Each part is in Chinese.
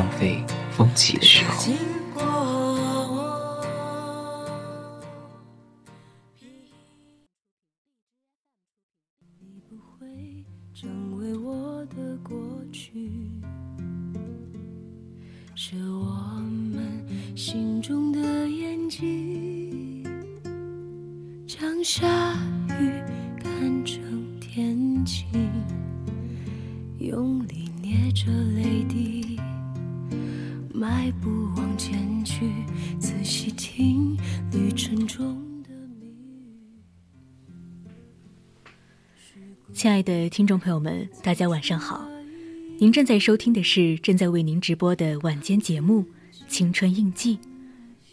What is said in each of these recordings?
浪费风起的时候。听众朋友们，大家晚上好！您正在收听的是正在为您直播的晚间节目《青春印记》，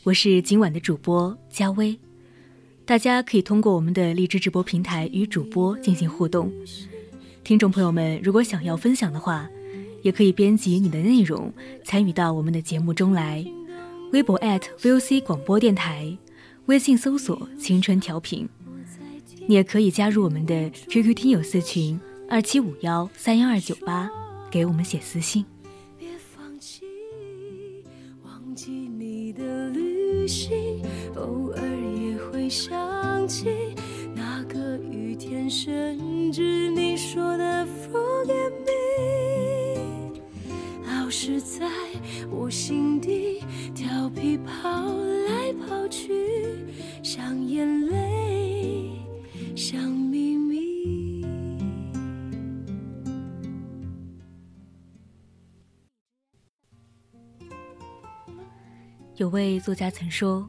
我是今晚的主播佳薇。大家可以通过我们的荔枝直播平台与主播进行互动。听众朋友们，如果想要分享的话，也可以编辑你的内容参与到我们的节目中来。微博 @VOC 广播电台，微信搜索“青春调频”。你也可以加入我们的 QQ 听友四群二七五幺三幺二九八，给我们写私信。别放弃，忘记你的旅行，偶尔也会想起那个雨天，甚至你说的 Forget me，老是在我心底调皮跑来跑去，像眼泪。像秘密。有位作家曾说：“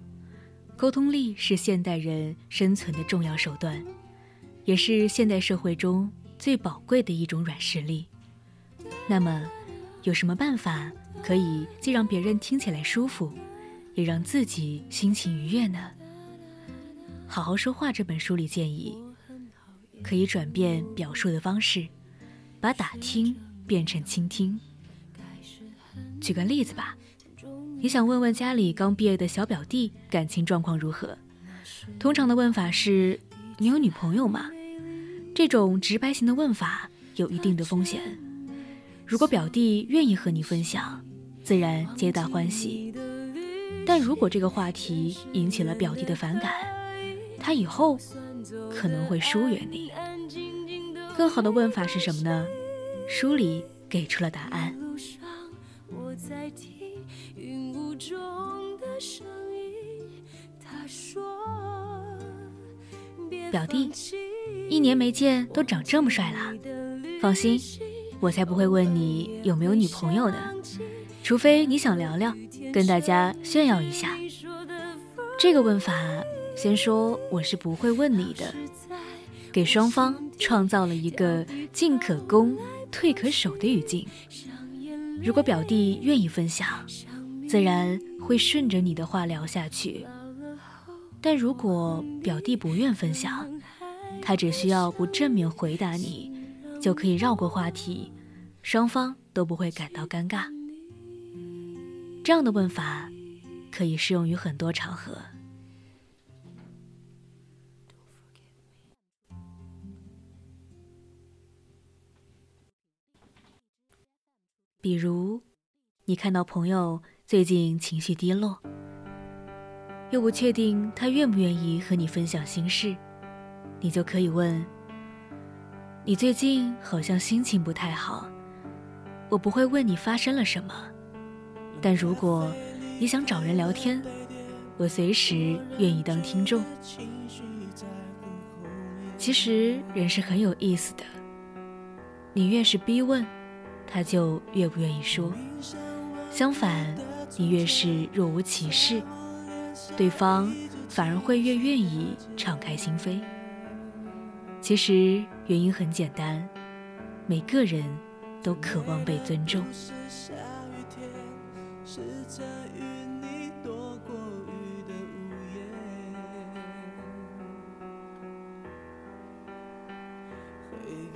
沟通力是现代人生存的重要手段，也是现代社会中最宝贵的一种软实力。”那么，有什么办法可以既让别人听起来舒服，也让自己心情愉悦呢？《好好说话》这本书里建议，可以转变表述的方式，把打听变成倾听。举个例子吧，你想问问家里刚毕业的小表弟感情状况如何，通常的问法是：“你有女朋友吗？”这种直白型的问法有一定的风险。如果表弟愿意和你分享，自然皆大欢喜；但如果这个话题引起了表弟的反感，他以后可能会疏远你。更好的问法是什么呢？书里给出了答案。表弟，一年没见都长这么帅了。放心，我才不会问你有没有女朋友的，除非你想聊聊，跟大家炫耀一下。这个问法。先说我是不会问你的，给双方创造了一个进可攻、退可守的语境。如果表弟愿意分享，自然会顺着你的话聊下去；但如果表弟不愿分享，他只需要不正面回答你，就可以绕过话题，双方都不会感到尴尬。这样的问法可以适用于很多场合。比如，你看到朋友最近情绪低落，又不确定他愿不愿意和你分享心事，你就可以问：“你最近好像心情不太好。”我不会问你发生了什么，但如果你想找人聊天，我随时愿意当听众。其实人是很有意思的，你越是逼问。他就越不愿意说，相反，你越是若无其事，对方反而会越愿意敞开心扉。其实原因很简单，每个人都渴望被尊重。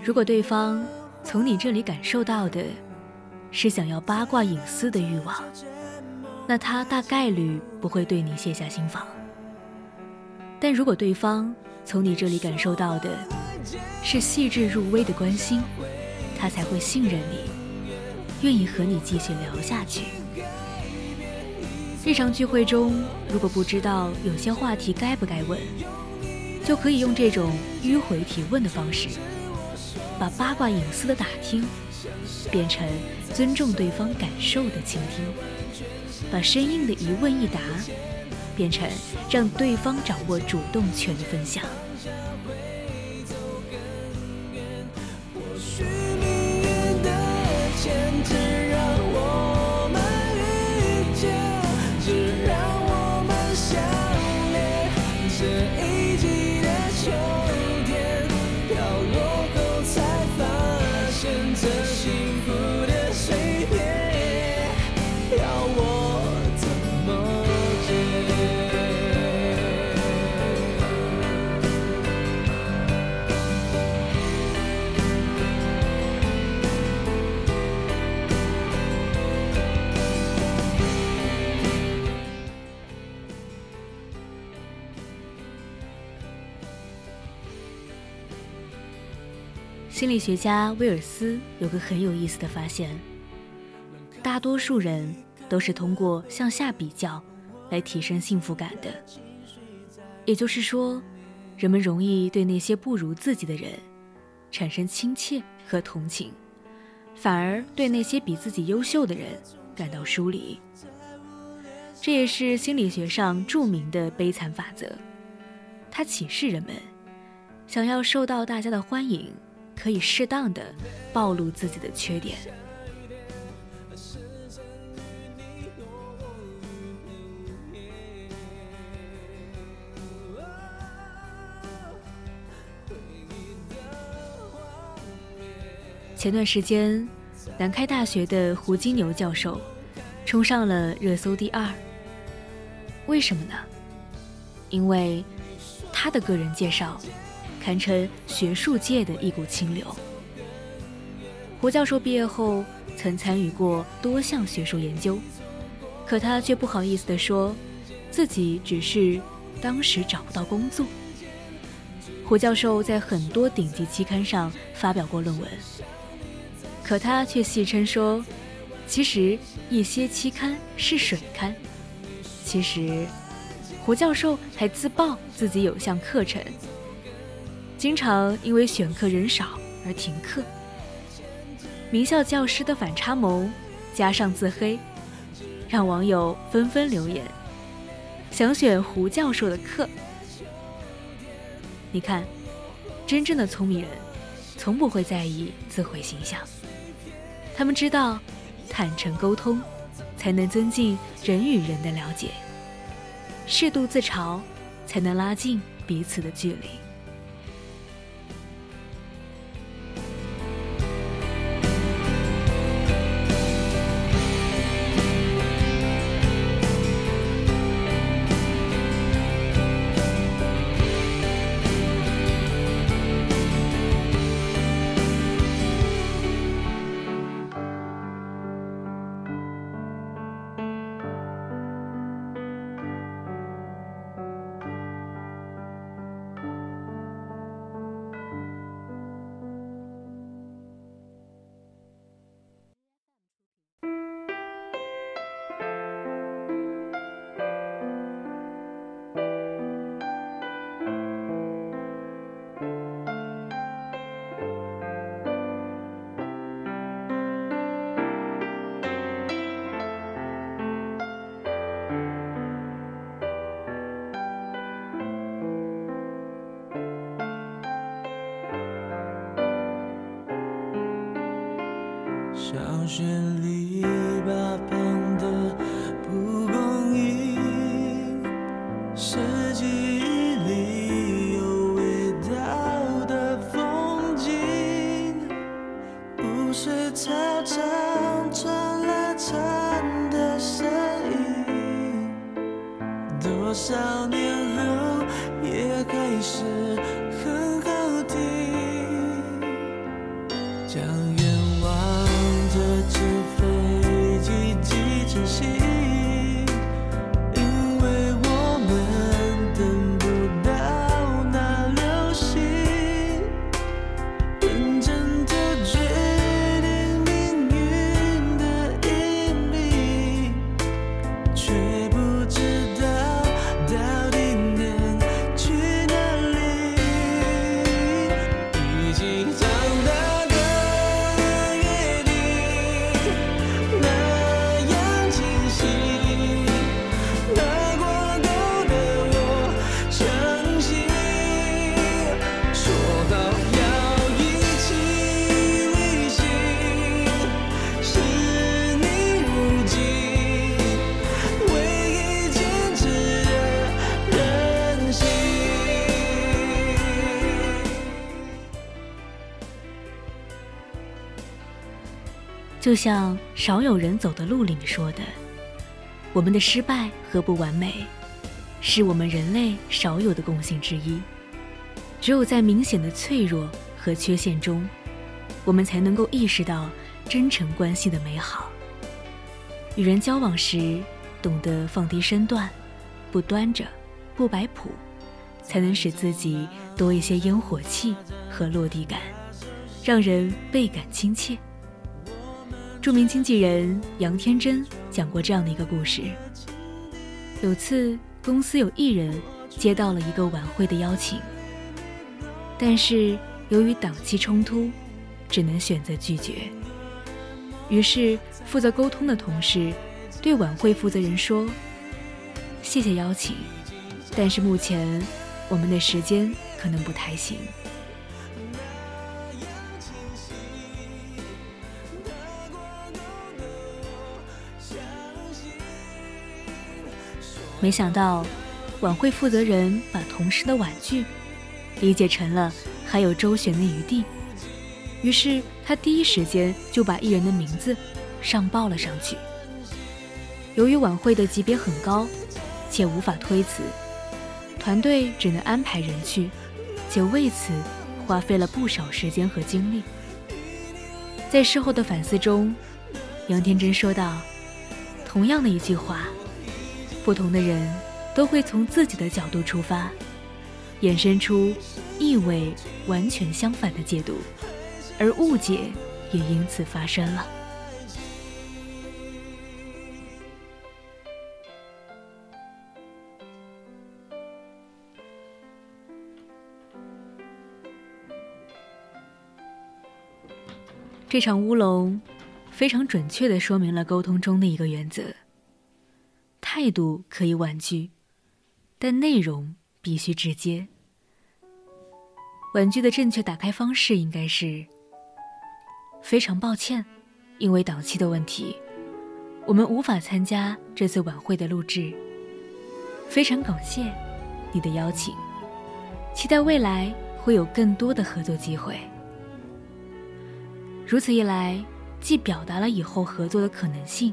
如果对方从你这里感受到的是想要八卦隐私的欲望，那他大概率不会对你卸下心防。但如果对方从你这里感受到的是细致入微的关心，他才会信任你，愿意和你继续聊下去。日常聚会中，如果不知道有些话题该不该问，就可以用这种迂回提问的方式。把八卦隐私的打听变成尊重对方感受的倾听，把生硬的一问一答变成让对方掌握主动权的分享。心理学家威尔斯有个很有意思的发现：大多数人都是通过向下比较来提升幸福感的。也就是说，人们容易对那些不如自己的人产生亲切和同情，反而对那些比自己优秀的人感到疏离。这也是心理学上著名的悲惨法则，它启示人们想要受到大家的欢迎。可以适当的暴露自己的缺点。前段时间，南开大学的胡金牛教授冲上了热搜第二。为什么呢？因为他的个人介绍。堪称学术界的一股清流。胡教授毕业后曾参与过多项学术研究，可他却不好意思地说，自己只是当时找不到工作。胡教授在很多顶级期刊上发表过论文，可他却戏称说，其实一些期刊是水刊。其实，胡教授还自曝自己有项课程。经常因为选课人少而停课，名校教师的反差萌加上自黑，让网友纷纷留言，想选胡教授的课。你看，真正的聪明人，从不会在意自毁形象，他们知道，坦诚沟通，才能增进人与人的了解；适度自嘲，才能拉近彼此的距离。就像少有人走的路里面说的，我们的失败和不完美，是我们人类少有的共性之一。只有在明显的脆弱和缺陷中，我们才能够意识到真诚关系的美好。与人交往时，懂得放低身段，不端着，不摆谱，才能使自己多一些烟火气和落地感，让人倍感亲切。著名经纪人杨天真讲过这样的一个故事：有次公司有艺人接到了一个晚会的邀请，但是由于档期冲突，只能选择拒绝。于是负责沟通的同事对晚会负责人说：“谢谢邀请，但是目前我们的时间可能不太行。”没想到，晚会负责人把同事的婉拒理解成了还有周旋的余地，于是他第一时间就把艺人的名字上报了上去。由于晚会的级别很高，且无法推辞，团队只能安排人去，且为此花费了不少时间和精力。在事后的反思中，杨天真说道：“同样的一句话。”不同的人都会从自己的角度出发，衍生出意味完全相反的解读，而误解也因此发生了。这场乌龙非常准确地说明了沟通中的一个原则。态度可以婉拒，但内容必须直接。婉拒的正确打开方式应该是：非常抱歉，因为档期的问题，我们无法参加这次晚会的录制。非常感谢你的邀请，期待未来会有更多的合作机会。如此一来，既表达了以后合作的可能性。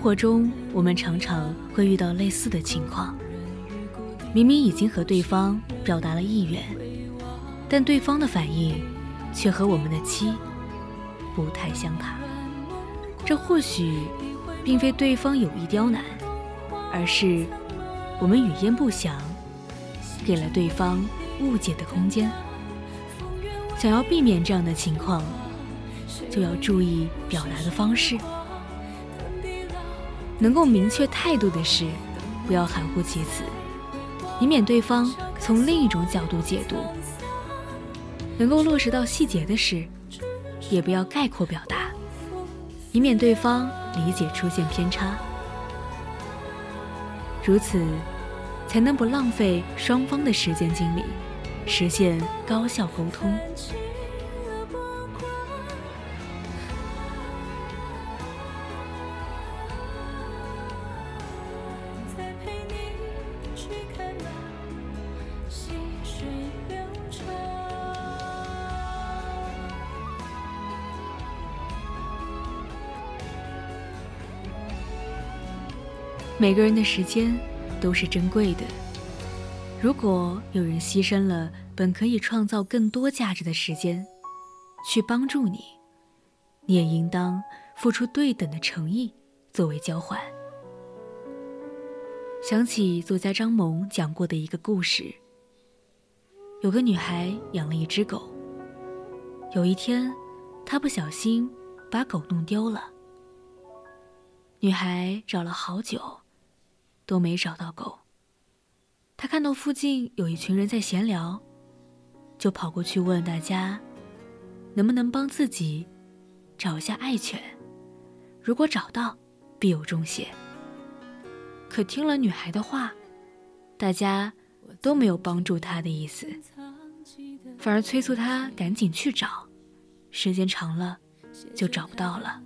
生活中，我们常常会遇到类似的情况。明明已经和对方表达了意愿，但对方的反应却和我们的期不太相谈。这或许并非对方有意刁难，而是我们语焉不详，给了对方误解的空间。想要避免这样的情况，就要注意表达的方式。能够明确态度的事，不要含糊其辞。以免对方从另一种角度解读，能够落实到细节的事，也不要概括表达，以免对方理解出现偏差。如此，才能不浪费双方的时间精力，实现高效沟通。每个人的时间都是珍贵的。如果有人牺牲了本可以创造更多价值的时间，去帮助你，你也应当付出对等的诚意作为交换。想起作家张萌讲过的一个故事：有个女孩养了一只狗，有一天，她不小心把狗弄丢了。女孩找了好久。都没找到狗。他看到附近有一群人在闲聊，就跑过去问大家，能不能帮自己找一下爱犬？如果找到，必有重谢。可听了女孩的话，大家都没有帮助他的意思，反而催促他赶紧去找。时间长了，就找不到了。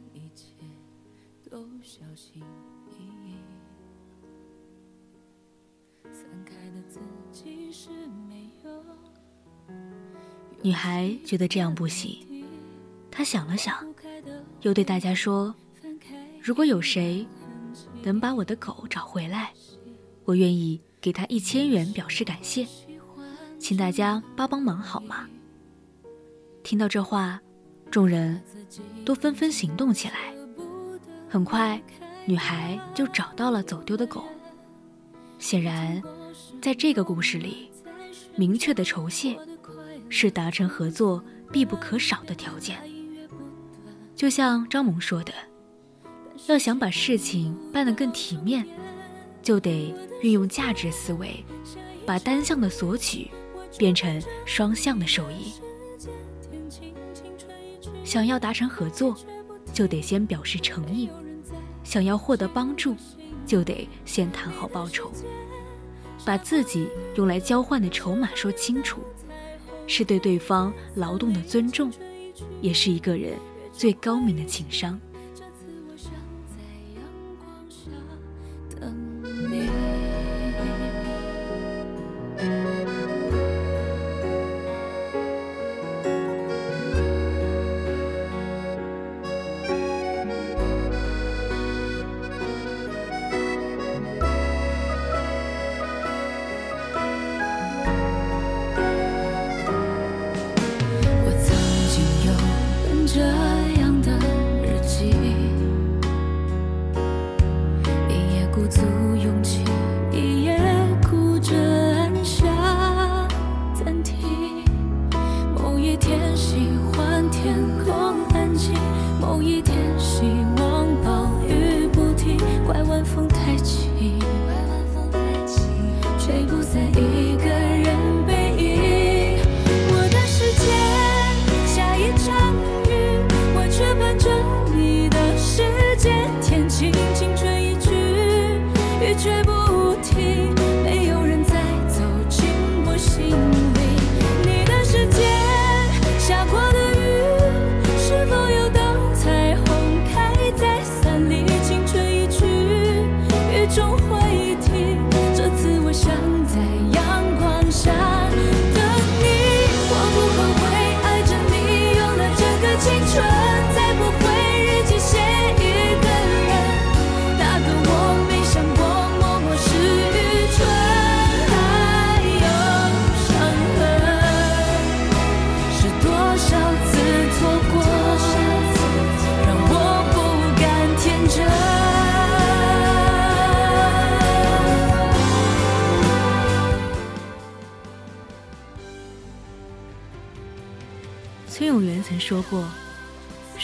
女孩觉得这样不行，她想了想，又对大家说：“如果有谁能把我的狗找回来，我愿意给他一千元表示感谢，请大家帮帮忙好吗？”听到这话，众人都纷纷行动起来。很快，女孩就找到了走丢的狗。显然，在这个故事里，明确的酬谢。是达成合作必不可少的条件。就像张萌说的，要想把事情办得更体面，就得运用价值思维，把单向的索取变成双向的受益。想要达成合作，就得先表示诚意；想要获得帮助，就得先谈好报酬，把自己用来交换的筹码说清楚。是对对方劳动的尊重，也是一个人最高明的情商。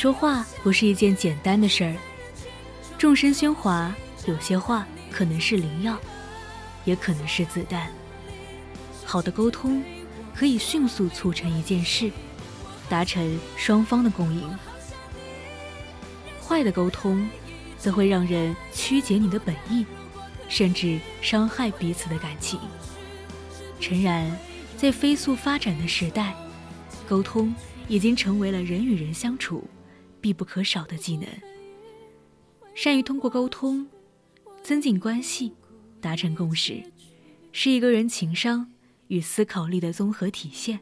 说话不是一件简单的事儿。众声喧哗，有些话可能是灵药，也可能是子弹。好的沟通可以迅速促成一件事，达成双方的共赢。坏的沟通则会让人曲解你的本意，甚至伤害彼此的感情。诚然，在飞速发展的时代，沟通已经成为了人与人相处必不可少的技能。善于通过沟通增进关系、达成共识，是一个人情商与思考力的综合体现，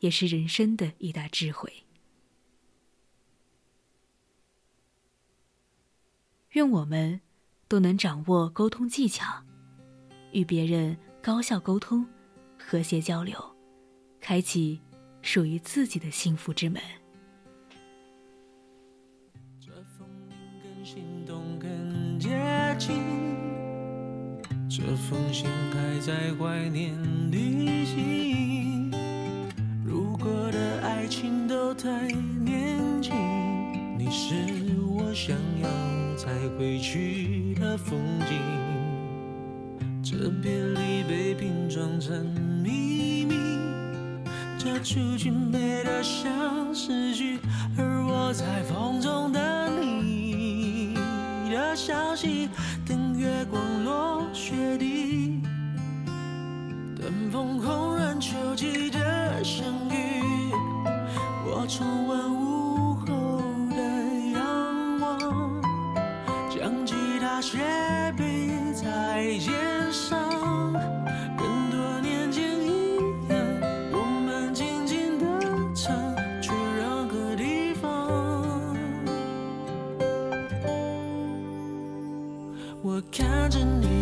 也是人生的一大智慧。愿我们都能掌握沟通技巧，与别人。高效沟通，和谐交流，开启属于自己的幸福之门。近。这封信还在怀念旅行。如果的爱情都太年轻，你是我想要再回去的风景。这别离被拼装成秘密，这出去美得像诗句，而我在风中等你的消息，等月光落雪地，等风轰然秋季的相遇，我重温午后的阳光，将吉他斜背在肩上。着你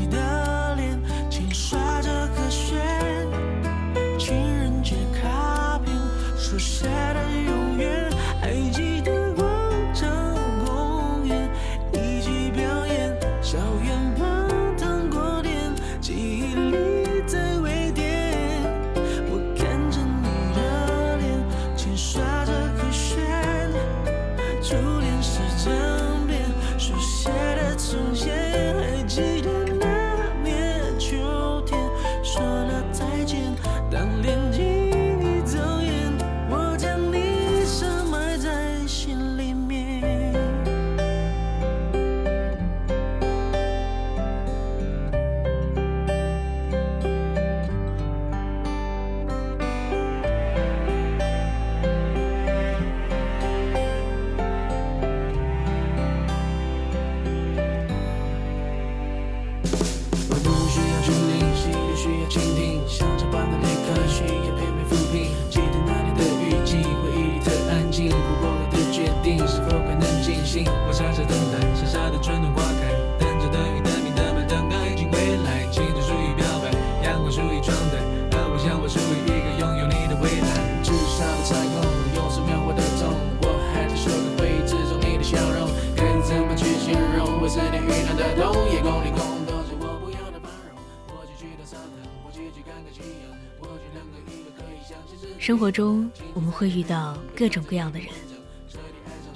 生活中我们会遇到各种各样的人，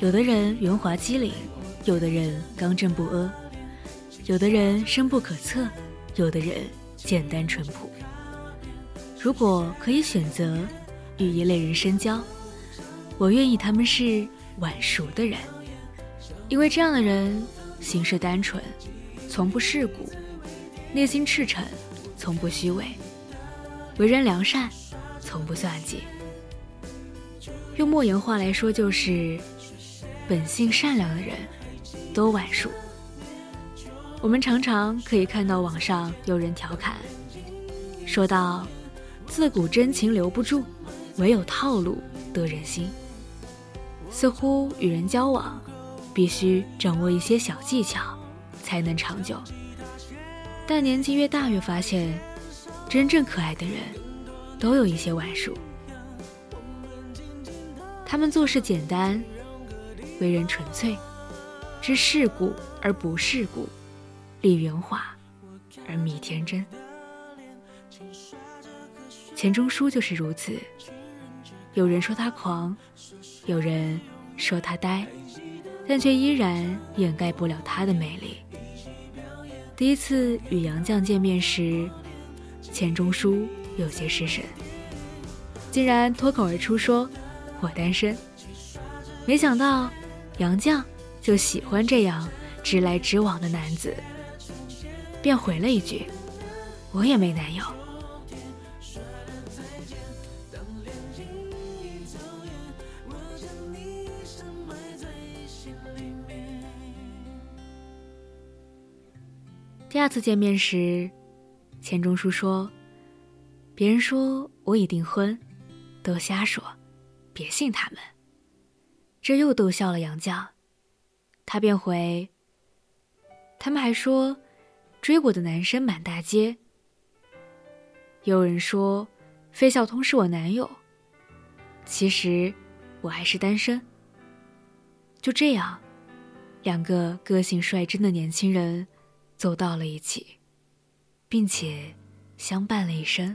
有的人圆滑机灵，有的人刚正不阿，有的人深不可测，有的人简单淳朴。如果可以选择与一类人深交，我愿意他们是晚熟的人，因为这样的人行事单纯，从不世故，内心赤诚，从不虚伪，为人良善。从不算计。用莫言话来说，就是本性善良的人都晚熟。我们常常可以看到网上有人调侃，说道：“自古真情留不住，唯有套路得人心。”似乎与人交往，必须掌握一些小技巧，才能长久。但年纪越大，越发现，真正可爱的人。都有一些晚熟，他们做事简单，为人纯粹，知世故而不世故，立圆滑而觅天真。钱钟书就是如此。有人说他狂，有人说他呆，但却依然掩盖不了他的魅力。第一次与杨绛见面时，钱钟书有些失神，竟然脱口而出说：“我单身。”没想到杨绛就喜欢这样直来直往的男子，便回了一句：“我也没男友。”第二次见面时，钱钟书说：“别人说我已订婚，都瞎说，别信他们。”这又逗笑了杨绛，他便回：“他们还说追我的男生满大街。有人说费孝通是我男友，其实我还是单身。”就这样，两个个性率真的年轻人。走到了一起，并且相伴了一生。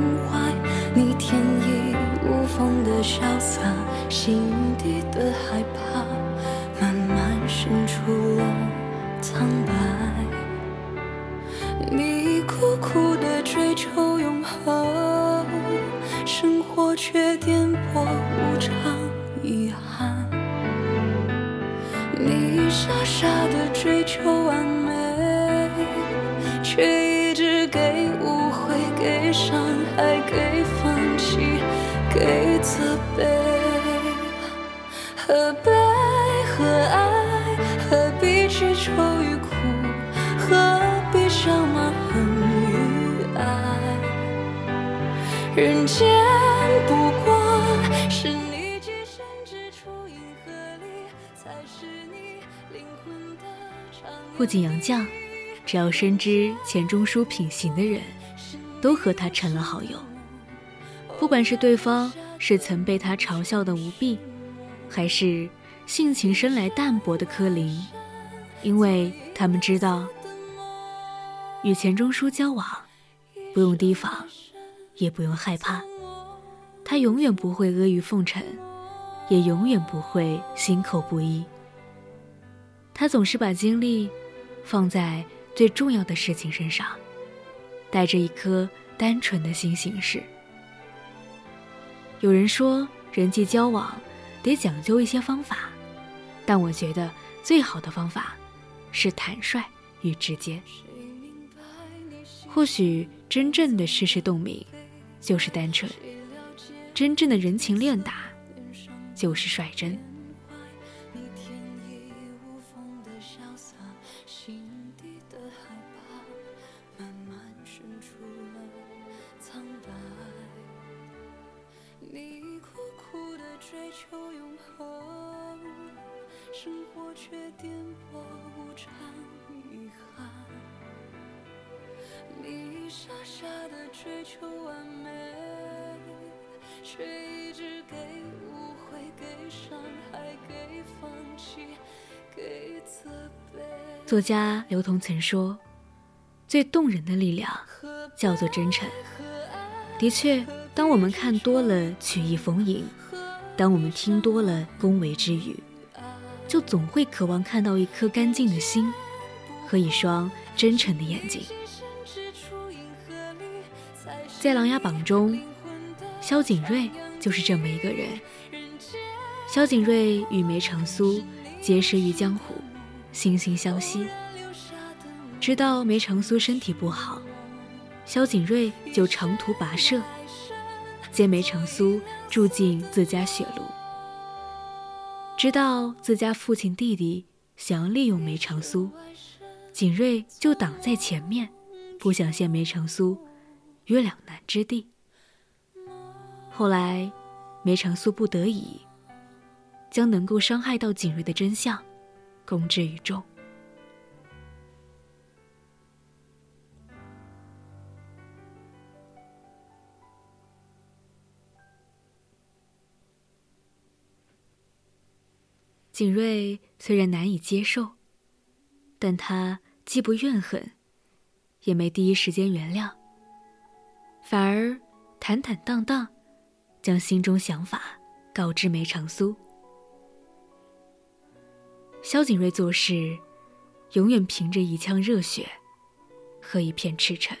无缝的潇洒，心底的害怕，慢慢渗出了苍白。你苦苦的追求永恒，生活却颠簸无常，遗憾。你。傻傻的追求完美，却一直给误会、给伤害、给放、给责备。何悲何爱？何必去愁与苦？何必想骂恨与爱？人间不过是你寄身之处，银河里才是你。不仅杨绛，只要深知钱钟书品行的人，都和他成了好友。不管是对方是曾被他嘲笑的吴碧，还是性情生来淡薄的柯林，因为他们知道，与钱钟书交往，不用提防，也不用害怕，他永远不会阿谀奉承，也永远不会心口不一。他总是把精力放在最重要的事情身上，带着一颗单纯的心行事。有人说人际交往得讲究一些方法，但我觉得最好的方法是坦率与直接。或许真正的世事洞明就是单纯，真正的人情练达就是率真。追求完美，却一直给误会、给伤害、给放弃、给责备。作家刘同曾说：“最动人的力量叫做真诚。”的确，当我们看多了曲意逢迎，当我们听多了恭维之语，就总会渴望看到一颗干净的心和一双真诚的眼睛。在《琅琊榜》中，萧景睿就是这么一个人。萧景睿与梅长苏结识于江湖，惺惺相惜。直到梅长苏身体不好，萧景睿就长途跋涉，接梅长苏住进自家血路。知道自家父亲弟弟想要利用梅长苏，景睿就挡在前面，不想陷梅长苏于两难之地。后来，梅长苏不得已，将能够伤害到景睿的真相公之于众。景睿虽然难以接受，但他既不怨恨，也没第一时间原谅，反而坦坦荡荡将心中想法告知梅长苏。萧景睿做事，永远凭着一腔热血和一片赤诚。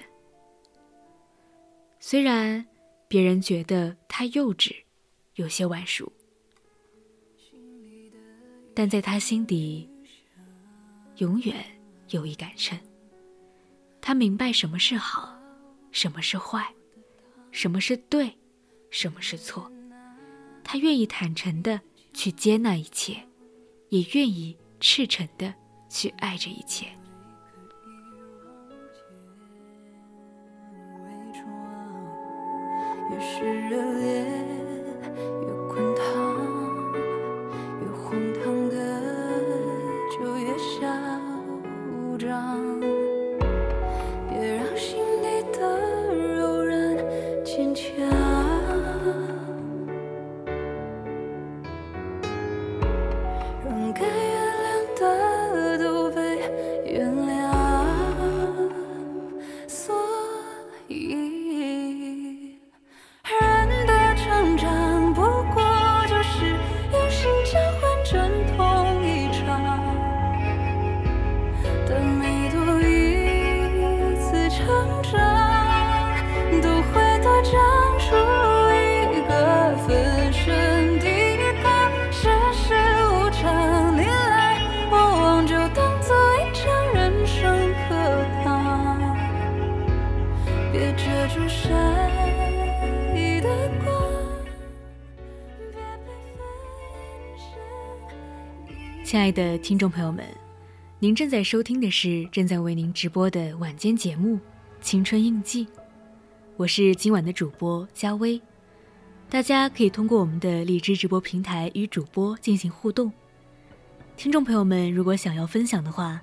虽然别人觉得他幼稚，有些晚熟。但在他心底，永远有一杆秤。他明白什么是好，什么是坏，什么是对，什么是错。他愿意坦诚的去接纳一切，也愿意赤诚的去爱着一切。越是热烈。亲爱的听众朋友们，您正在收听的是正在为您直播的晚间节目《青春印记》，我是今晚的主播佳薇。大家可以通过我们的荔枝直播平台与主播进行互动。听众朋友们，如果想要分享的话，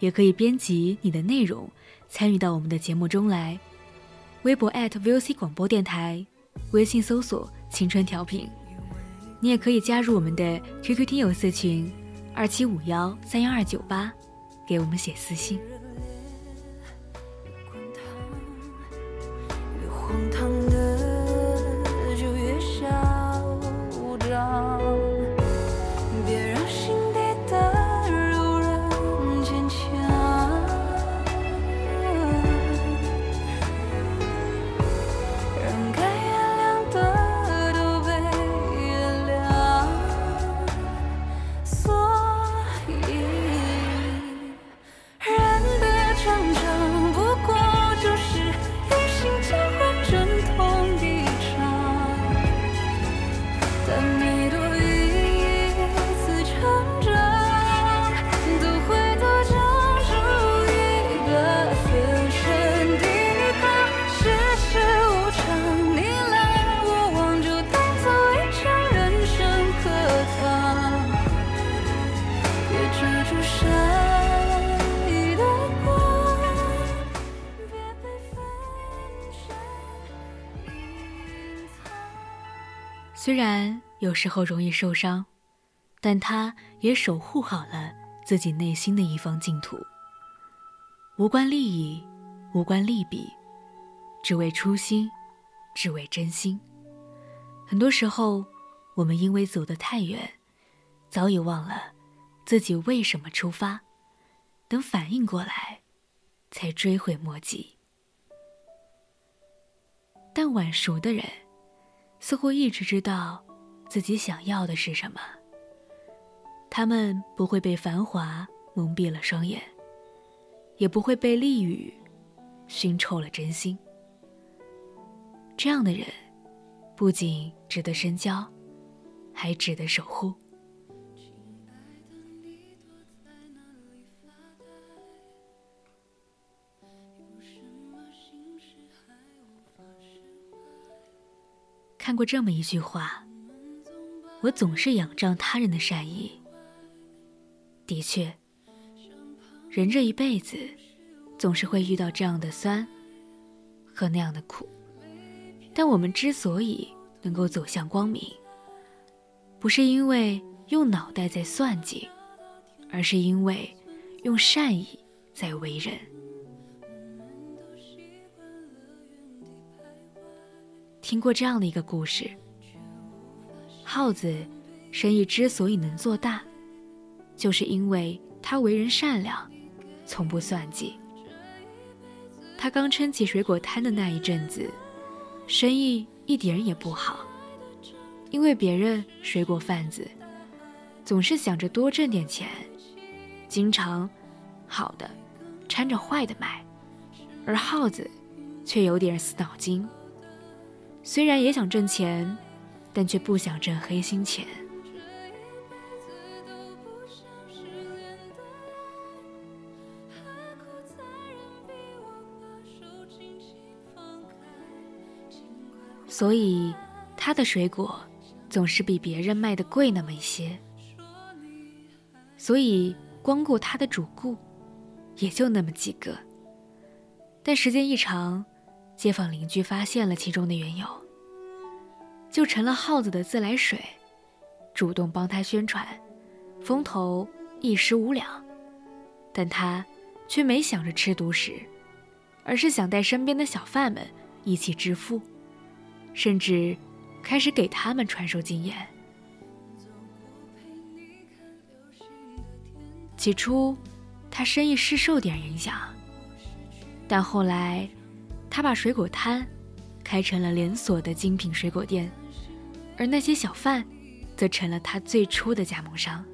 也可以编辑你的内容参与到我们的节目中来。微博 @VOC 广播电台，微信搜索“青春调频”，你也可以加入我们的 QQ 听友四群。二七五幺三幺二九八，给我们写私信。虽然有时候容易受伤，但他也守护好了自己内心的一方净土。无关利益，无关利弊，只为初心，只为真心。很多时候，我们因为走得太远，早已忘了自己为什么出发，等反应过来，才追悔莫及。但晚熟的人。似乎一直知道自己想要的是什么。他们不会被繁华蒙蔽了双眼，也不会被利欲熏臭了真心。这样的人，不仅值得深交，还值得守护。看过这么一句话：“我总是仰仗他人的善意。”的确，人这一辈子总是会遇到这样的酸和那样的苦，但我们之所以能够走向光明，不是因为用脑袋在算计，而是因为用善意在为人。听过这样的一个故事：耗子生意之所以能做大，就是因为他为人善良，从不算计。他刚撑起水果摊的那一阵子，生意一点也不好，因为别人水果贩子总是想着多挣点钱，经常好的掺着坏的卖，而耗子却有点死脑筋。虽然也想挣钱，但却不想挣黑心钱。所以，他的水果总是比别人卖的贵那么一些。所以，光顾他的主顾，也就那么几个。但时间一长，街坊邻居发现了其中的缘由，就成了耗子的自来水，主动帮他宣传，风头一时无两。但他却没想着吃独食，而是想带身边的小贩们一起致富，甚至开始给他们传授经验。起初，他生意是受点影响，但后来。他把水果摊开成了连锁的精品水果店，而那些小贩则成了他最初的加盟商。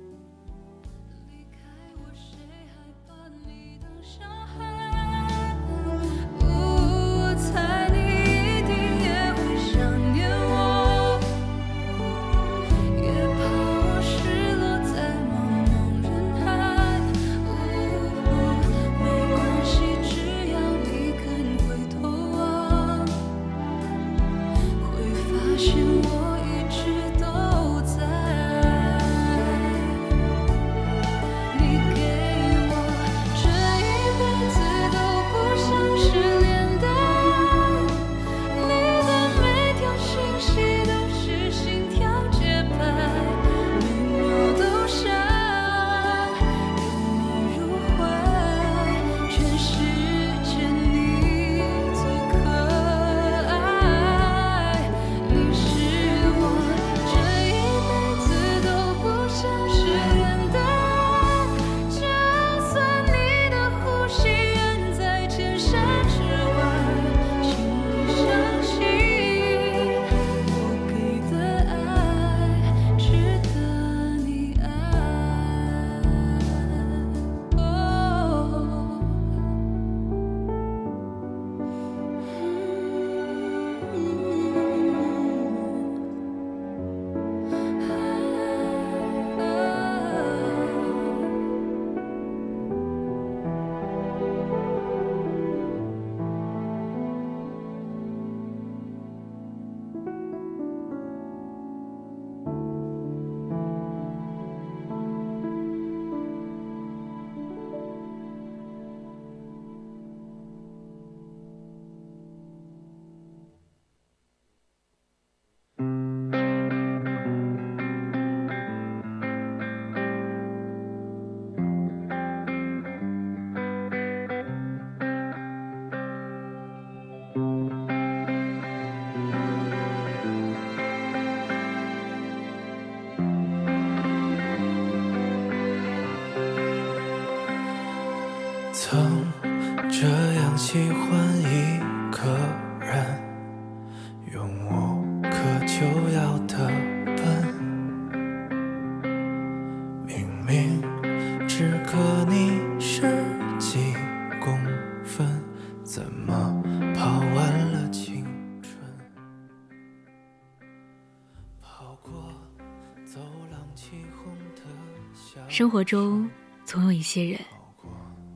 生活中总有一些人，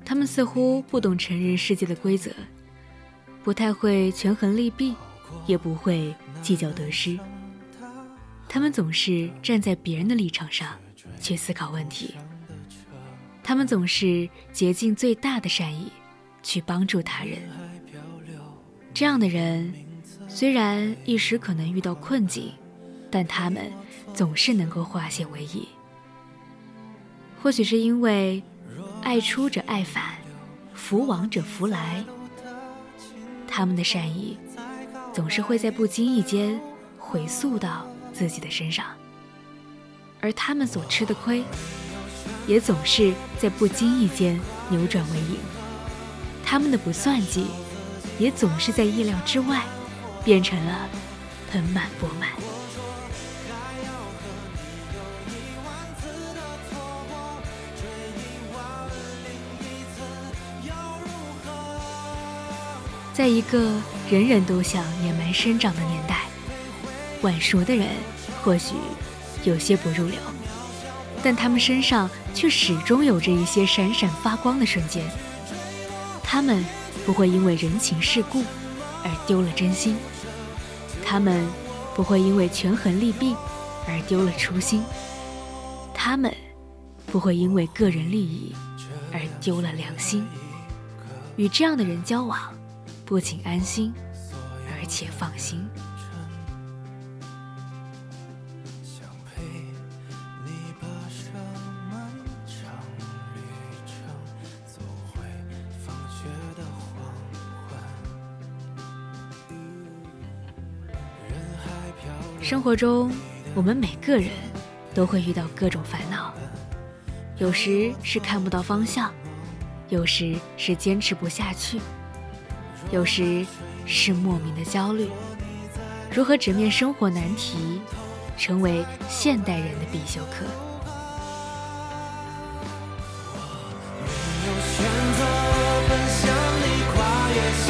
他们似乎不懂成人世界的规则，不太会权衡利弊，也不会计较得失。他们总是站在别人的立场上去思考问题，他们总是竭尽最大的善意去帮助他人。这样的人，虽然一时可能遇到困境，但他们总是能够化险为夷。或许是因为爱出者爱返，福往者福来，他们的善意总是会在不经意间回溯到。自己的身上，而他们所吃的亏，也总是在不经意间扭转为盈；他们的不算计，也总是在意料之外，变成了盆满钵满。在一个人人都想野蛮生长的年代。晚熟的人或许有些不入流，但他们身上却始终有着一些闪闪发光的瞬间。他们不会因为人情世故而丢了真心，他们不会因为权衡利弊而丢了初心，他们不会因为个人利益而丢了良心。与这样的人交往，不仅安心，而且放心。生活中，我们每个人都会遇到各种烦恼，有时是看不到方向，有时是坚持不下去，有时是莫名的焦虑。如何直面生活难题，成为现代人的必修课。没有选择，奔向你，跨越星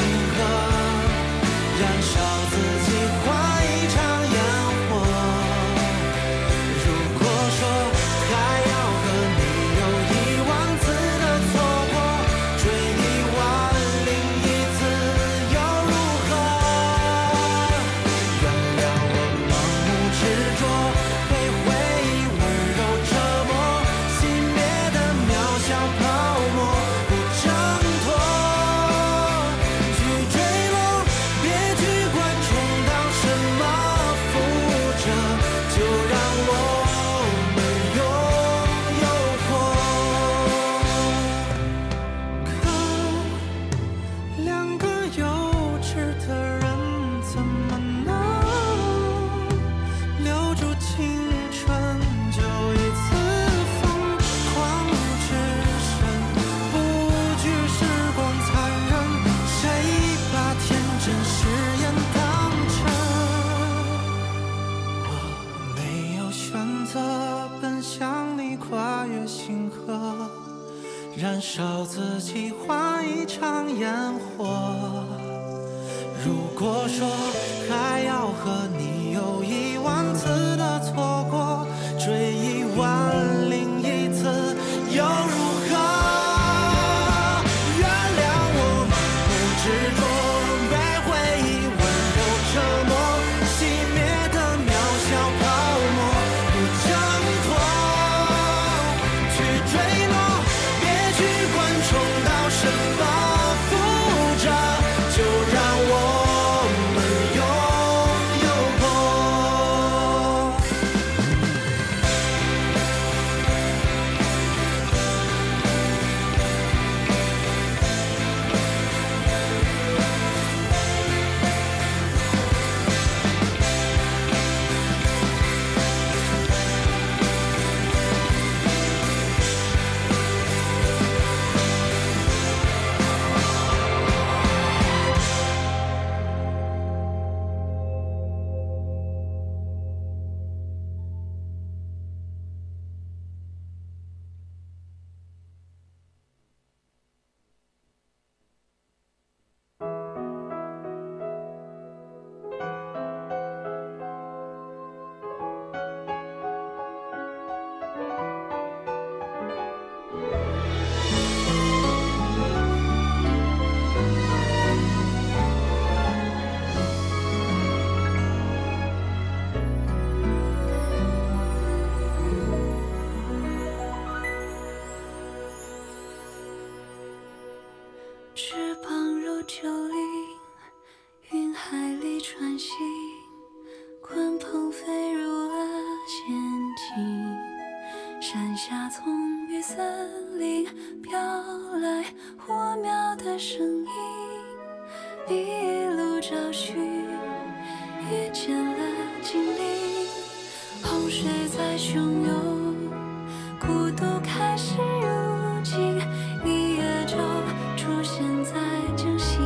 在惊醒。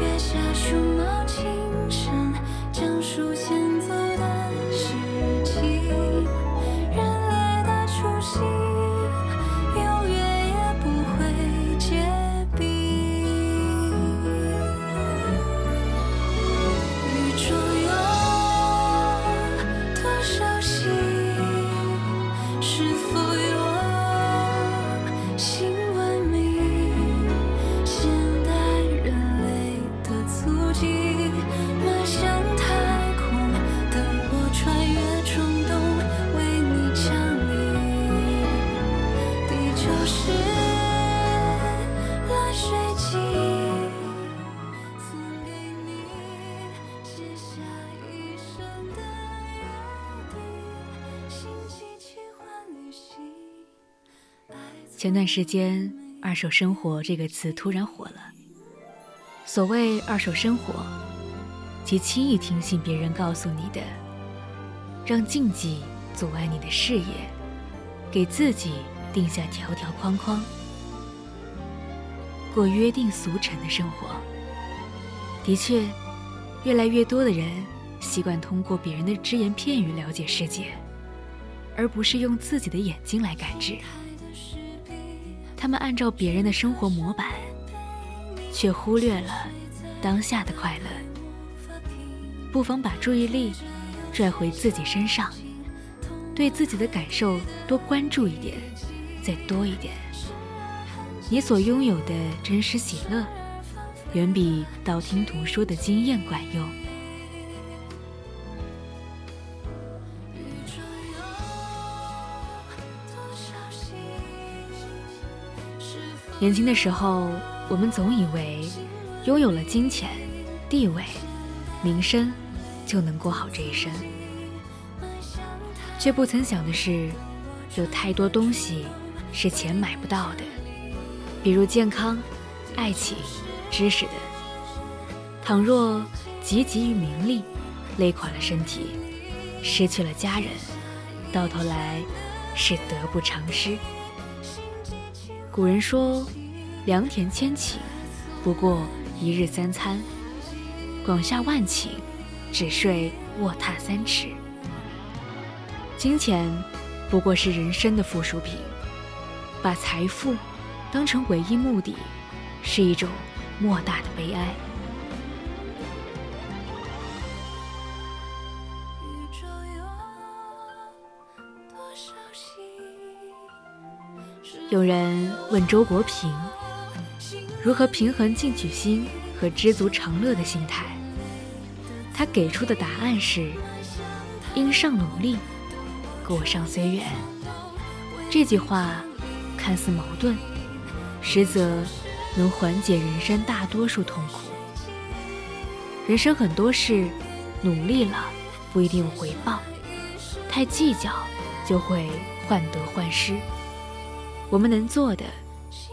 月下熊猫轻前段时间，“二手生活”这个词突然火了。所谓“二手生活”，即轻易听信别人告诉你的，让禁忌阻碍你的视野，给自己定下条条框框，过约定俗成的生活。的确，越来越多的人习惯通过别人的只言片语了解世界，而不是用自己的眼睛来感知。他们按照别人的生活模板，却忽略了当下的快乐。不妨把注意力拽回自己身上，对自己的感受多关注一点，再多一点。你所拥有的真实喜乐，远比道听途说的经验管用。年轻的时候，我们总以为拥有了金钱、地位、名声，就能过好这一生，却不曾想的是，有太多东西是钱买不到的，比如健康、爱情、知识等。倘若汲汲于名利，累垮了身体，失去了家人，到头来是得不偿失。古人说：“良田千顷，不过一日三餐；广厦万顷，只睡卧榻三尺。”金钱不过是人生的附属品，把财富当成唯一目的，是一种莫大的悲哀。有人问周国平，如何平衡进取心和知足常乐的心态？他给出的答案是：因上努力，果上随缘。这句话看似矛盾，实则能缓解人生大多数痛苦。人生很多事，努力了不一定有回报，太计较就会患得患失。我们能做的，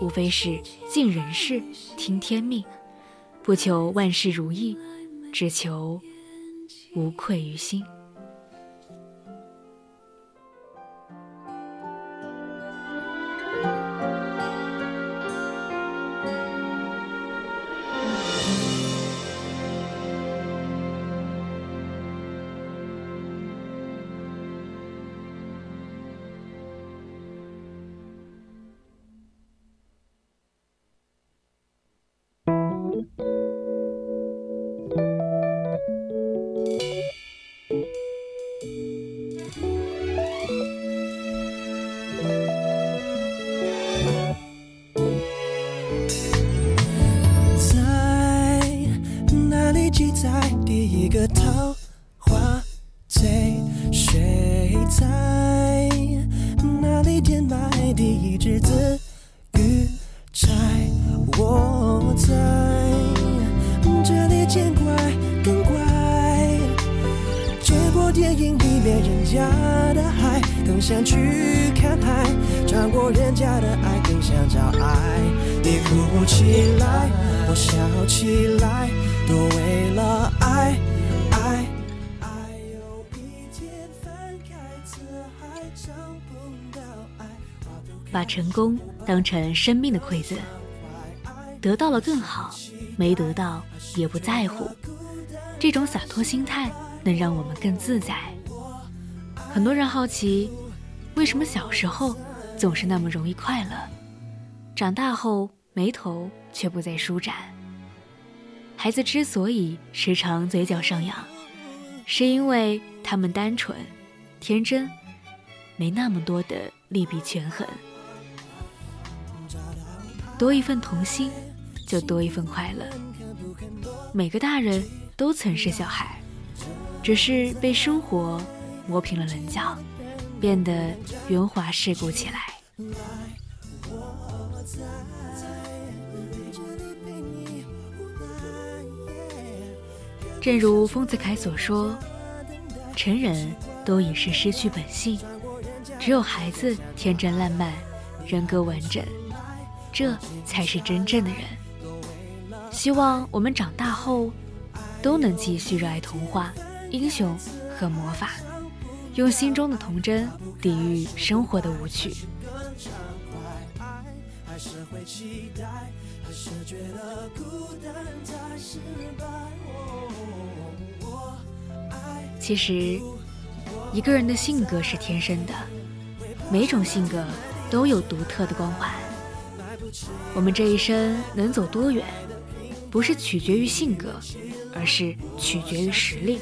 无非是尽人事，听天命，不求万事如意，只求无愧于心。当成生命的馈赠，得到了更好，没得到也不在乎。这种洒脱心态能让我们更自在。很多人好奇，为什么小时候总是那么容易快乐，长大后眉头却不再舒展？孩子之所以时常嘴角上扬，是因为他们单纯、天真，没那么多的利弊权衡。多一份童心，就多一份快乐。每个大人都曾是小孩，只是被生活磨平了棱角，变得圆滑世故起来。正如丰子恺所说：“成人都已是失去本性，只有孩子天真烂漫，人格完整，这才是真正的人。”希望我们长大后都能继续热爱童话、英雄和魔法，用心中的童真抵御生活的无趣。其实，一个人的性格是天生的，每种性格都有独特的光环。我们这一生能走多远，不是取决于性格，而是取决于实力。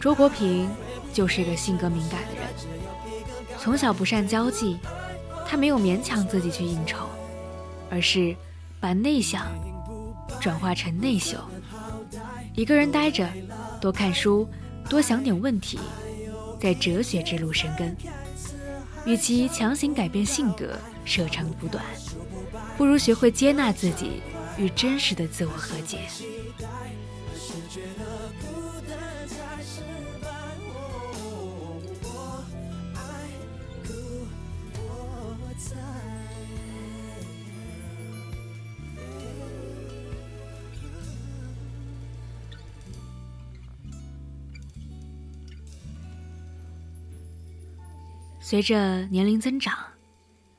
周国平就是一个性格敏感的人，从小不善交际，他没有勉强自己去应酬，而是把内向转化成内秀。一个人待着，多看书，多想点问题，在哲学之路生根。与其强行改变性格，舍长补短，不如学会接纳自己，与真实的自我和解。随着年龄增长，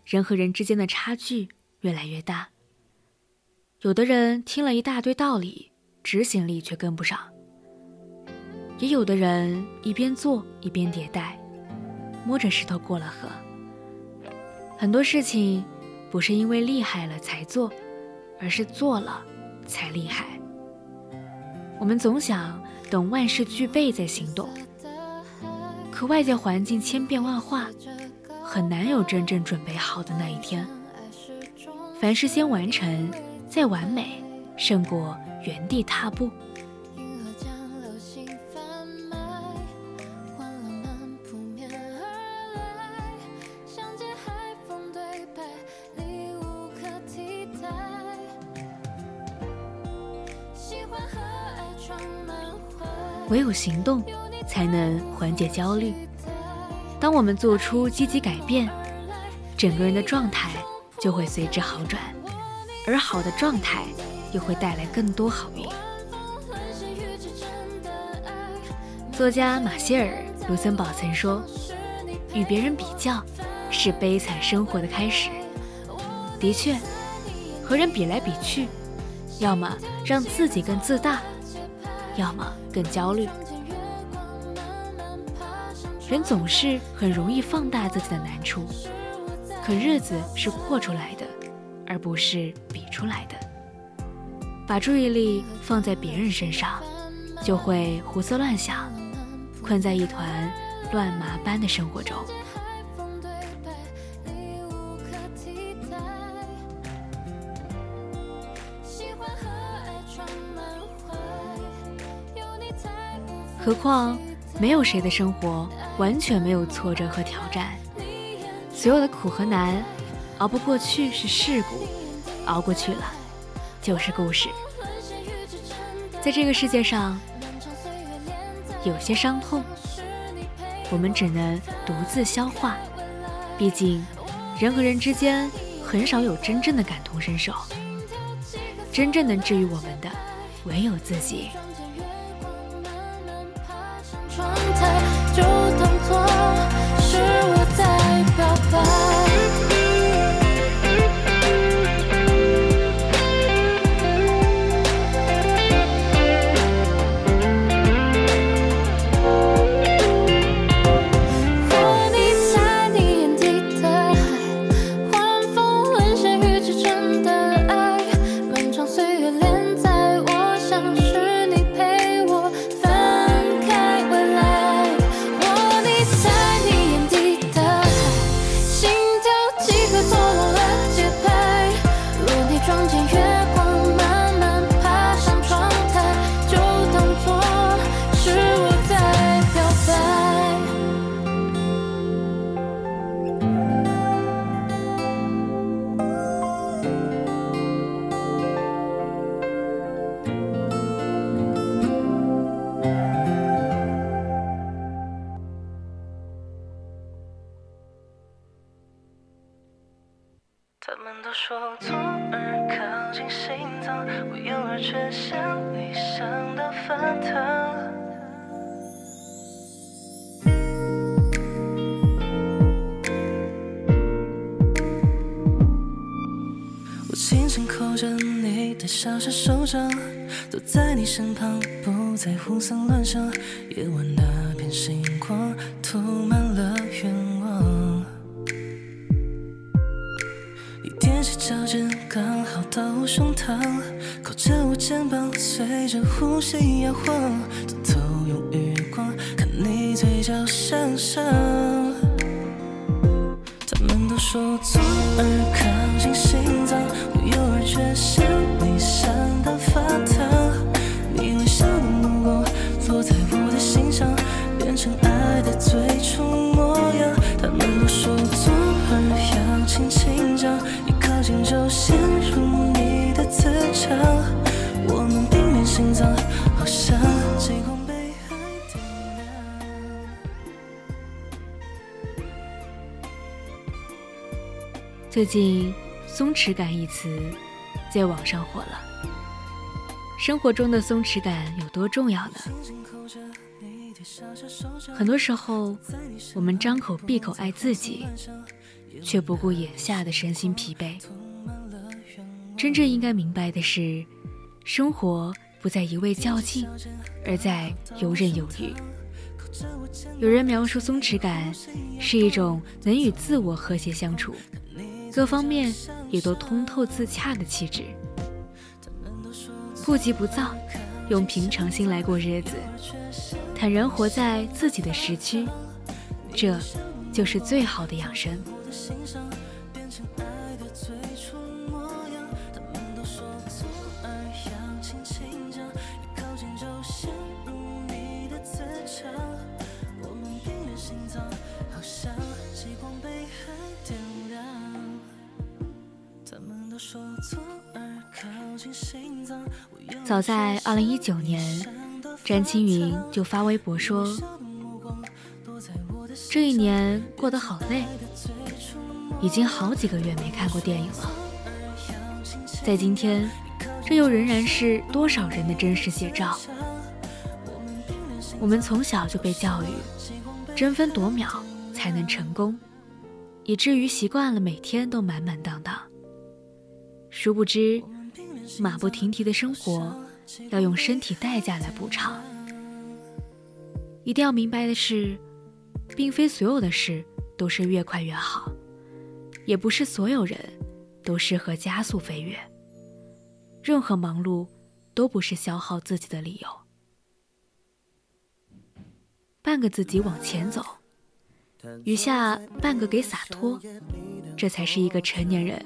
人和人之间的差距越来越大。有的人听了一大堆道理，执行力却跟不上；也有的人一边做一边迭代，摸着石头过了河。很多事情不是因为厉害了才做，而是做了才厉害。我们总想等万事俱备再行动。可外界环境千变万化，很难有真正准备好的那一天。凡事先完成，再完美，胜过原地踏步。唯有行动。才能缓解焦虑。当我们做出积极改变，整个人的状态就会随之好转，而好的状态又会带来更多好运。作家马歇尔·卢森堡曾说：“与别人比较，是悲惨生活的开始。”的确，和人比来比去，要么让自己更自大，要么更焦虑。人总是很容易放大自己的难处，可日子是过出来的，而不是比出来的。把注意力放在别人身上，就会胡思乱想，困在一团乱麻般的生活中。何况，没有谁的生活。完全没有挫折和挑战，所有的苦和难，熬不过去是事故，熬过去了就是故事。在这个世界上，有些伤痛我们只能独自消化。毕竟，人和人之间很少有真正的感同身受，真正能治愈我们的，唯有自己。身旁，不再胡思乱想。夜晚词在网上火了。生活中的松弛感有多重要呢？很多时候，我们张口闭口爱自己，却不顾眼下的身心疲惫。真正应该明白的是，生活不在一味较劲，而在游刃有余。有人描述松弛感是一种能与自我和谐相处，各方面也都通透自洽的气质。不急不躁，用平常心来过日子，坦然活在自己的时区，这就是最好的养生。早在二零一九年，詹青云就发微博说：“这一年过得好累，已经好几个月没看过电影了。在今天，这又仍然是多少人的真实写照。我们从小就被教育，争分夺秒才能成功，以至于习惯了每天都满满当当。殊不知，马不停蹄的生活要用身体代价来补偿。一定要明白的是，并非所有的事都是越快越好，也不是所有人都适合加速飞跃。任何忙碌都不是消耗自己的理由。半个自己往前走，余下半个给洒脱，这才是一个成年人